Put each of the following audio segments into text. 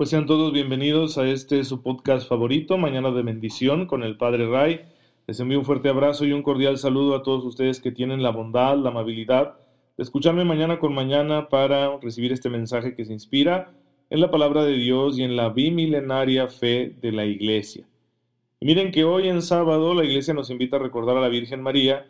Pues sean todos bienvenidos a este su podcast favorito, Mañana de Bendición, con el Padre Ray. Les envío un fuerte abrazo y un cordial saludo a todos ustedes que tienen la bondad, la amabilidad de escucharme mañana con mañana para recibir este mensaje que se inspira en la palabra de Dios y en la bimilenaria fe de la Iglesia. miren que hoy en sábado la Iglesia nos invita a recordar a la Virgen María.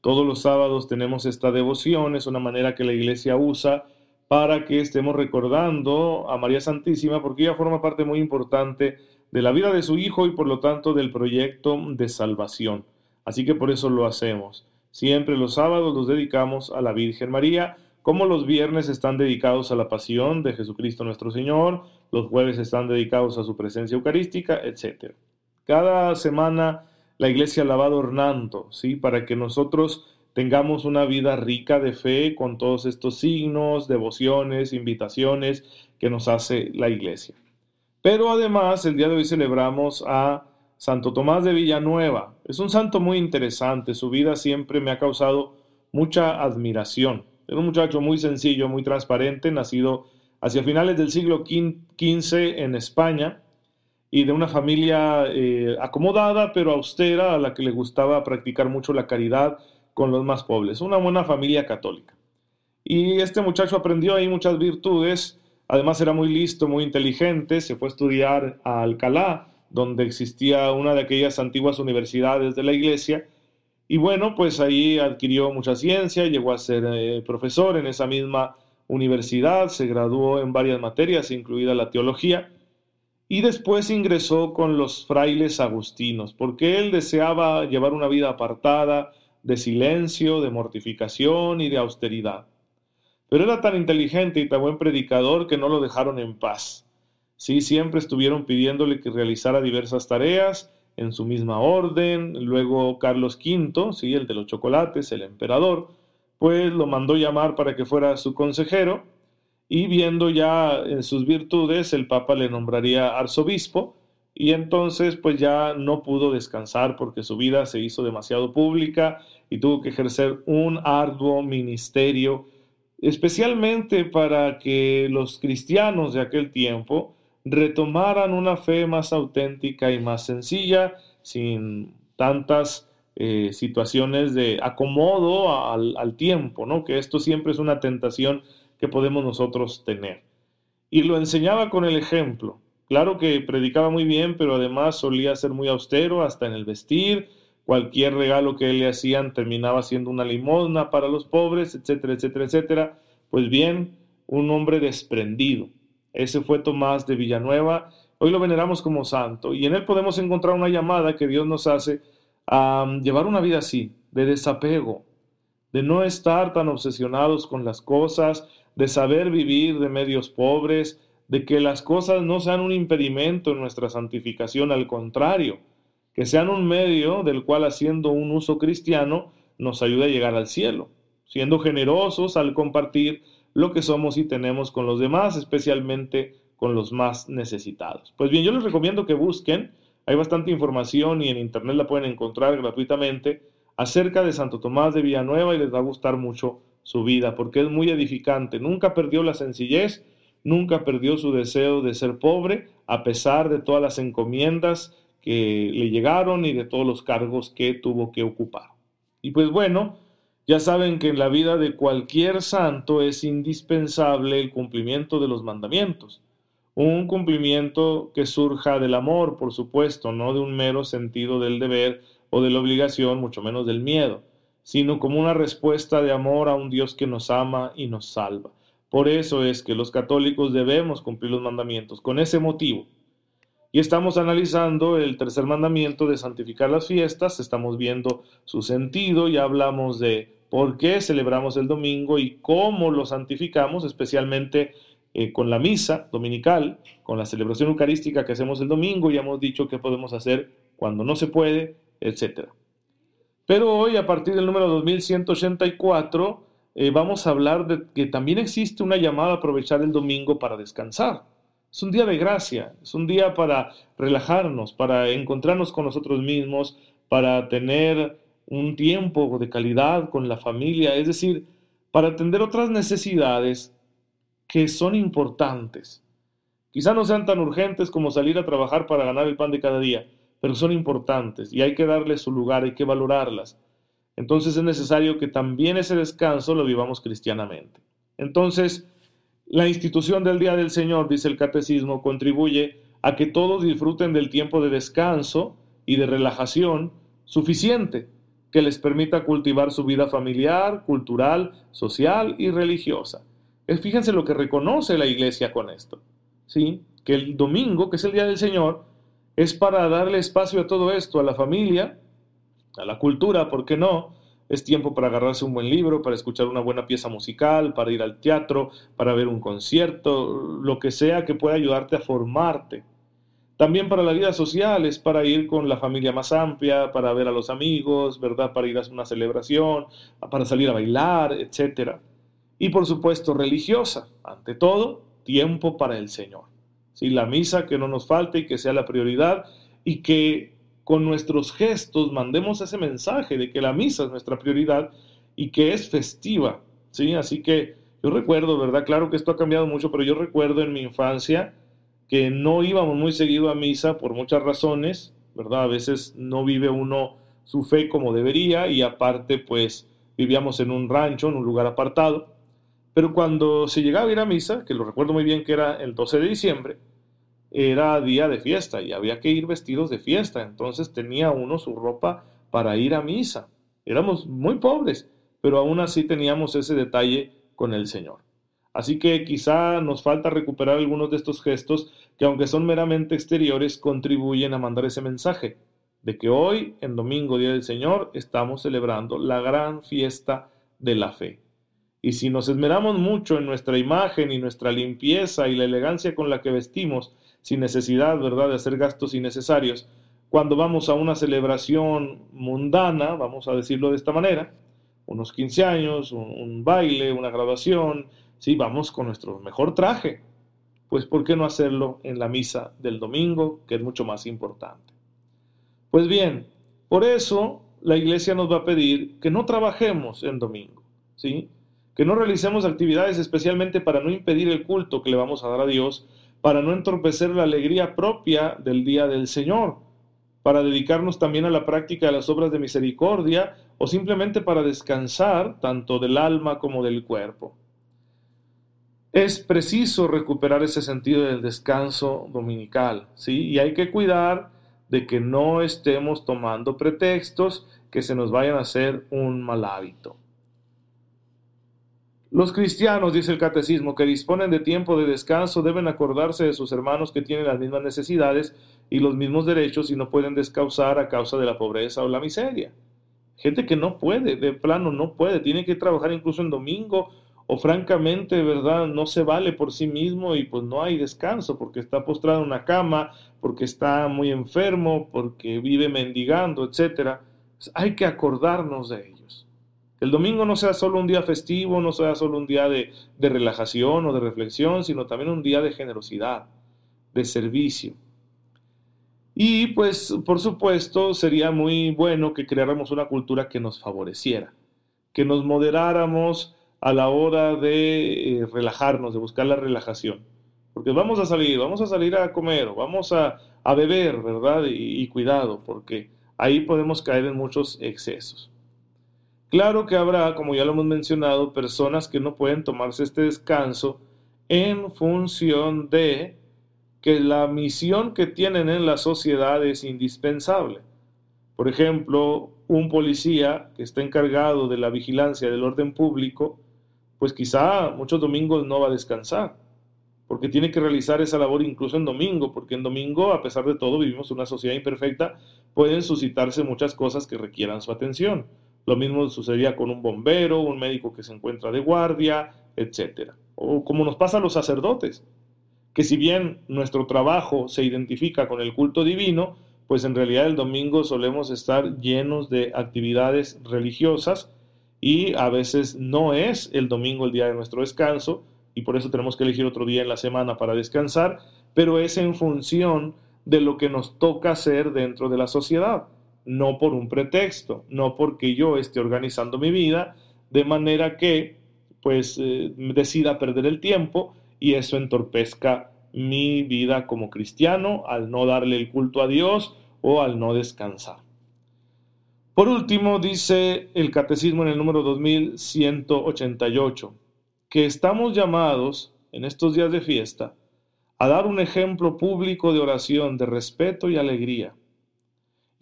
Todos los sábados tenemos esta devoción, es una manera que la Iglesia usa para que estemos recordando a María Santísima, porque ella forma parte muy importante de la vida de su Hijo y por lo tanto del proyecto de salvación. Así que por eso lo hacemos. Siempre los sábados los dedicamos a la Virgen María, como los viernes están dedicados a la pasión de Jesucristo nuestro Señor, los jueves están dedicados a su presencia eucarística, etc. Cada semana la iglesia la va adornando, ¿sí? Para que nosotros tengamos una vida rica de fe con todos estos signos, devociones, invitaciones que nos hace la iglesia. Pero además, el día de hoy celebramos a Santo Tomás de Villanueva. Es un santo muy interesante, su vida siempre me ha causado mucha admiración. Era un muchacho muy sencillo, muy transparente, nacido hacia finales del siglo XV en España y de una familia eh, acomodada pero austera a la que le gustaba practicar mucho la caridad con los más pobres, una buena familia católica. Y este muchacho aprendió ahí muchas virtudes, además era muy listo, muy inteligente, se fue a estudiar a Alcalá, donde existía una de aquellas antiguas universidades de la iglesia, y bueno, pues ahí adquirió mucha ciencia, llegó a ser eh, profesor en esa misma universidad, se graduó en varias materias, incluida la teología, y después ingresó con los frailes agustinos, porque él deseaba llevar una vida apartada, de silencio, de mortificación y de austeridad. Pero era tan inteligente y tan buen predicador que no lo dejaron en paz. Sí, siempre estuvieron pidiéndole que realizara diversas tareas en su misma orden. Luego Carlos V, sí, el de los chocolates, el emperador, pues lo mandó llamar para que fuera su consejero y viendo ya en sus virtudes, el Papa le nombraría arzobispo y entonces pues ya no pudo descansar porque su vida se hizo demasiado pública y tuvo que ejercer un arduo ministerio, especialmente para que los cristianos de aquel tiempo retomaran una fe más auténtica y más sencilla, sin tantas eh, situaciones de acomodo al, al tiempo, ¿no? que esto siempre es una tentación que podemos nosotros tener. Y lo enseñaba con el ejemplo. Claro que predicaba muy bien, pero además solía ser muy austero hasta en el vestir. Cualquier regalo que le hacían terminaba siendo una limosna para los pobres, etcétera, etcétera, etcétera. Pues bien, un hombre desprendido. Ese fue Tomás de Villanueva. Hoy lo veneramos como santo y en él podemos encontrar una llamada que Dios nos hace a um, llevar una vida así, de desapego, de no estar tan obsesionados con las cosas, de saber vivir de medios pobres, de que las cosas no sean un impedimento en nuestra santificación, al contrario, que sean un medio del cual haciendo un uso cristiano nos ayude a llegar al cielo, siendo generosos al compartir lo que somos y tenemos con los demás, especialmente con los más necesitados. Pues bien, yo les recomiendo que busquen, hay bastante información y en internet la pueden encontrar gratuitamente acerca de Santo Tomás de Villanueva y les va a gustar mucho su vida porque es muy edificante, nunca perdió la sencillez, nunca perdió su deseo de ser pobre, a pesar de todas las encomiendas que le llegaron y de todos los cargos que tuvo que ocupar. Y pues bueno, ya saben que en la vida de cualquier santo es indispensable el cumplimiento de los mandamientos. Un cumplimiento que surja del amor, por supuesto, no de un mero sentido del deber o de la obligación, mucho menos del miedo, sino como una respuesta de amor a un Dios que nos ama y nos salva. Por eso es que los católicos debemos cumplir los mandamientos, con ese motivo. Y estamos analizando el tercer mandamiento de santificar las fiestas, estamos viendo su sentido, ya hablamos de por qué celebramos el domingo y cómo lo santificamos, especialmente eh, con la misa dominical, con la celebración eucarística que hacemos el domingo, ya hemos dicho qué podemos hacer cuando no se puede, etc. Pero hoy, a partir del número 2184, eh, vamos a hablar de que también existe una llamada a aprovechar el domingo para descansar. Es un día de gracia, es un día para relajarnos, para encontrarnos con nosotros mismos, para tener un tiempo de calidad con la familia, es decir, para atender otras necesidades que son importantes. Quizá no sean tan urgentes como salir a trabajar para ganar el pan de cada día, pero son importantes y hay que darles su lugar, hay que valorarlas. Entonces es necesario que también ese descanso lo vivamos cristianamente. Entonces, la institución del Día del Señor, dice el Catecismo, contribuye a que todos disfruten del tiempo de descanso y de relajación suficiente que les permita cultivar su vida familiar, cultural, social y religiosa. Fíjense lo que reconoce la iglesia con esto. ¿sí? Que el domingo, que es el día del Señor, es para darle espacio a todo esto, a la familia, a la cultura, ¿por qué no? Es tiempo para agarrarse un buen libro, para escuchar una buena pieza musical, para ir al teatro, para ver un concierto, lo que sea que pueda ayudarte a formarte. También para la vida social es para ir con la familia más amplia, para ver a los amigos, ¿verdad? Para ir a una celebración, para salir a bailar, etcétera y por supuesto religiosa. Ante todo, tiempo para el Señor. ¿Sí? La misa que no nos falte y que sea la prioridad y que con nuestros gestos mandemos ese mensaje de que la misa es nuestra prioridad y que es festiva. ¿sí? Así que yo recuerdo, ¿verdad? Claro que esto ha cambiado mucho, pero yo recuerdo en mi infancia que no íbamos muy seguido a misa por muchas razones, ¿verdad? A veces no vive uno su fe como debería y aparte pues vivíamos en un rancho, en un lugar apartado. Pero cuando se llegaba a ir a misa, que lo recuerdo muy bien que era el 12 de diciembre, era día de fiesta y había que ir vestidos de fiesta. Entonces tenía uno su ropa para ir a misa. Éramos muy pobres, pero aún así teníamos ese detalle con el Señor. Así que quizá nos falta recuperar algunos de estos gestos que aunque son meramente exteriores, contribuyen a mandar ese mensaje de que hoy, en Domingo Día del Señor, estamos celebrando la gran fiesta de la fe. Y si nos esmeramos mucho en nuestra imagen y nuestra limpieza y la elegancia con la que vestimos, sin necesidad, ¿verdad?, de hacer gastos innecesarios, cuando vamos a una celebración mundana, vamos a decirlo de esta manera, unos 15 años, un, baile, una graduación, sí, vamos con nuestro mejor traje. Pues ¿por qué no hacerlo en la misa del domingo, que es mucho más importante? Pues bien, por eso la iglesia nos va a pedir que no trabajemos en domingo, ¿sí? que no realicemos actividades especialmente para no impedir el culto que le vamos a dar a Dios, para no entorpecer la alegría propia del día del Señor, para dedicarnos también a la práctica de las obras de misericordia o simplemente para descansar tanto del alma como del cuerpo. Es preciso recuperar ese sentido del descanso dominical, ¿sí? Y hay que cuidar de que no estemos tomando pretextos que se nos vayan a hacer un mal hábito. Los cristianos, dice el catecismo, que disponen de tiempo de descanso deben acordarse de sus hermanos que tienen las mismas necesidades y los mismos derechos y no pueden descausar a causa de la pobreza o la miseria. Gente que no puede, de plano no puede, tiene que trabajar incluso en domingo o francamente, ¿verdad? No se vale por sí mismo y pues no hay descanso porque está postrado en una cama, porque está muy enfermo, porque vive mendigando, etc. Pues, hay que acordarnos de ellos el domingo no sea solo un día festivo, no sea solo un día de, relajación o de reflexión, sino también un día de generosidad, de servicio. Y pues, por supuesto, sería muy bueno que creáramos una cultura que nos favoreciera, que nos moderáramos a la hora de eh, relajarnos, de buscar la relajación. Porque vamos a salir, vamos a salir a comer, vamos a, beber, ¿verdad? y cuidado, porque ahí podemos caer en muchos excesos. Claro que habrá, como ya lo hemos mencionado, personas que no pueden tomarse este descanso en función de que la misión que tienen en la sociedad es indispensable. Por ejemplo, un policía que está encargado de la vigilancia del orden público, pues quizá muchos domingos no va a descansar, porque tiene que realizar esa labor incluso en domingo, porque en domingo, a pesar de todo, vivimos una sociedad imperfecta, pueden suscitarse muchas cosas que requieran su atención Lo mismo sucedía con un bombero, un médico que se encuentra de guardia, etc. O como nos pasa a los sacerdotes, que si bien nuestro trabajo se identifica con el culto divino, pues en realidad el domingo solemos estar llenos de actividades religiosas y a veces no es el domingo el día de nuestro descanso y por eso tenemos que elegir otro día en la semana para descansar, pero es en función de lo que nos toca hacer dentro de la sociedad no por un pretexto, no porque yo esté organizando mi vida de manera que pues eh, decida perder el tiempo y eso entorpezca mi vida como cristiano al no darle el culto a Dios o al no descansar. Por último, dice el Catecismo en el número 2188, que estamos llamados en estos días de fiesta a dar un ejemplo público de oración, de respeto y alegría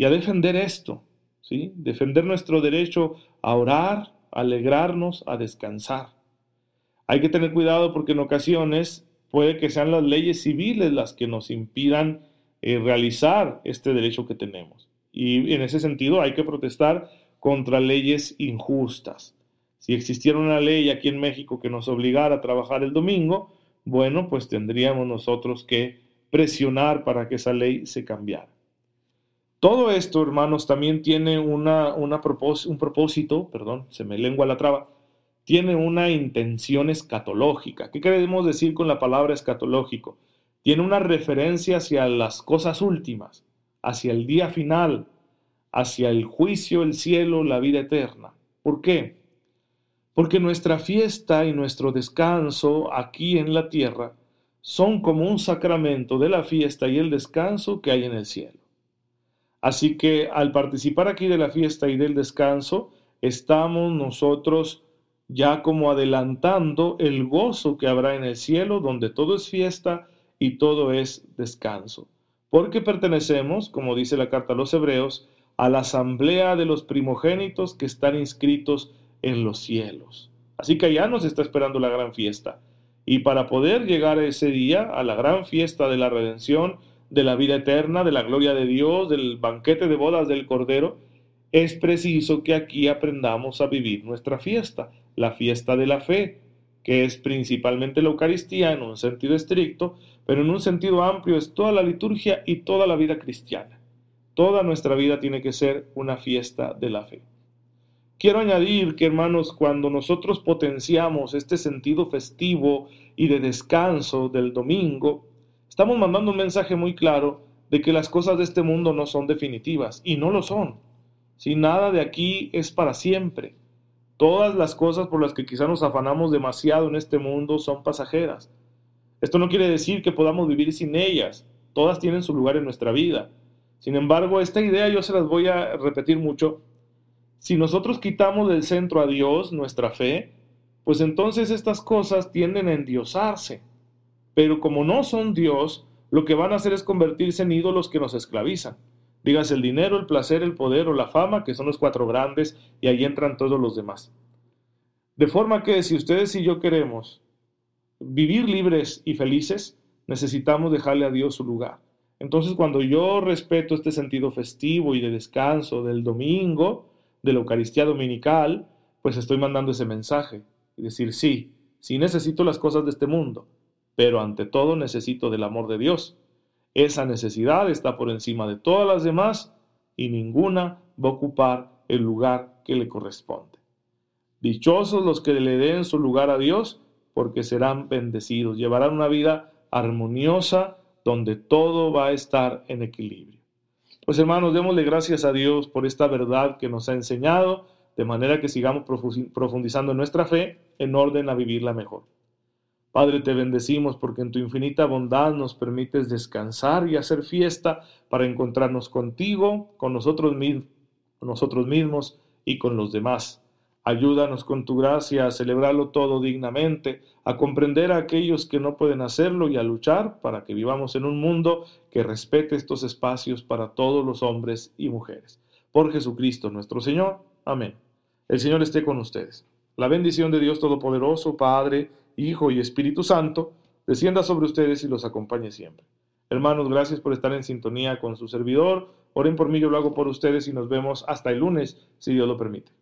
y a defender esto, ¿sí? Defender nuestro derecho a orar, alegrarnos, a descansar. Hay que tener cuidado porque en ocasiones puede que sean las leyes civiles las que nos impidan eh, realizar este derecho que tenemos. Y en ese sentido hay que protestar contra leyes injustas. Si existiera una ley aquí en México que nos obligara a trabajar el domingo, bueno, pues tendríamos nosotros que presionar para que esa ley se cambiara. Todo esto, hermanos, también tiene una, un propósito, perdón, se me lengua la traba, tiene una intención escatológica. ¿Qué queremos decir con la palabra escatológico? Tiene una referencia hacia las cosas últimas, hacia el día final, hacia el juicio, el cielo, la vida eterna. ¿Por qué? Porque nuestra fiesta y nuestro descanso aquí en la tierra son como un sacramento de la fiesta y el descanso que hay en el cielo. Así que al participar aquí de la fiesta y del descanso, estamos nosotros ya como adelantando el gozo que habrá en el cielo, donde todo es fiesta y todo es descanso. Porque pertenecemos, como dice la carta a los hebreos, a la asamblea de los primogénitos que están inscritos en los cielos. Así que ya nos está esperando la gran fiesta. Y para poder llegar a ese día, a la gran fiesta de la redención, de la vida eterna, de la gloria de Dios, del banquete de bodas del Cordero, es preciso que aquí aprendamos a vivir nuestra fiesta, la fiesta de la fe, que es principalmente la Eucaristía en un sentido estricto, pero en un sentido amplio es toda la liturgia y toda la vida cristiana. Toda nuestra vida tiene que ser una fiesta de la fe. Quiero añadir que, hermanos, cuando nosotros potenciamos este sentido festivo y de descanso del domingo, Estamos mandando un mensaje muy claro de que las cosas de este mundo no son definitivas y no lo son. Si nada de aquí es para siempre. Todas las cosas por las que quizá nos afanamos demasiado en este mundo son pasajeras. Esto no quiere decir que podamos vivir sin ellas. Todas tienen su lugar en nuestra vida. Sin embargo, esta idea yo se las voy a repetir mucho. Si nosotros quitamos del centro a Dios nuestra fe, pues entonces estas cosas tienden a endiosarse pero como no son Dios, lo que van a hacer es convertirse en ídolos que nos esclavizan. Dígase el dinero, el placer, el poder o la fama, que son los cuatro grandes, y ahí entran todos los demás. De forma que si ustedes y yo queremos vivir libres y felices, necesitamos dejarle a Dios su lugar. Entonces, cuando yo respeto este sentido festivo y de descanso del domingo, de la Eucaristía Dominical, pues estoy mandando ese mensaje y decir, sí, sí necesito las cosas de este mundo, pero ante todo necesito del amor de Dios. Esa necesidad está por encima de todas las demás y ninguna va a ocupar el lugar que le corresponde. Dichosos los que le den su lugar a Dios, porque serán bendecidos, llevarán una vida armoniosa donde todo va a estar en equilibrio. Pues hermanos, démosle gracias a Dios por esta verdad que nos ha enseñado, de manera que sigamos profundizando en nuestra fe en orden a vivirla mejor. Padre, te bendecimos porque en tu infinita bondad nos permites descansar y hacer fiesta para encontrarnos contigo, con nosotros, nosotros mismos y con los demás. Ayúdanos con tu gracia a celebrarlo todo dignamente, a comprender a aquellos que no pueden hacerlo y a luchar para que vivamos en un mundo que respete estos espacios para todos los hombres y mujeres. Por Jesucristo nuestro Señor. Amén. El Señor esté con ustedes. La bendición de Dios Todopoderoso, Padre, Hijo y Espíritu Santo, descienda sobre ustedes y los acompañe siempre. Hermanos, gracias por estar en sintonía con su servidor. Oren por mí, yo lo hago por ustedes y nos vemos hasta el lunes, si Dios lo permite.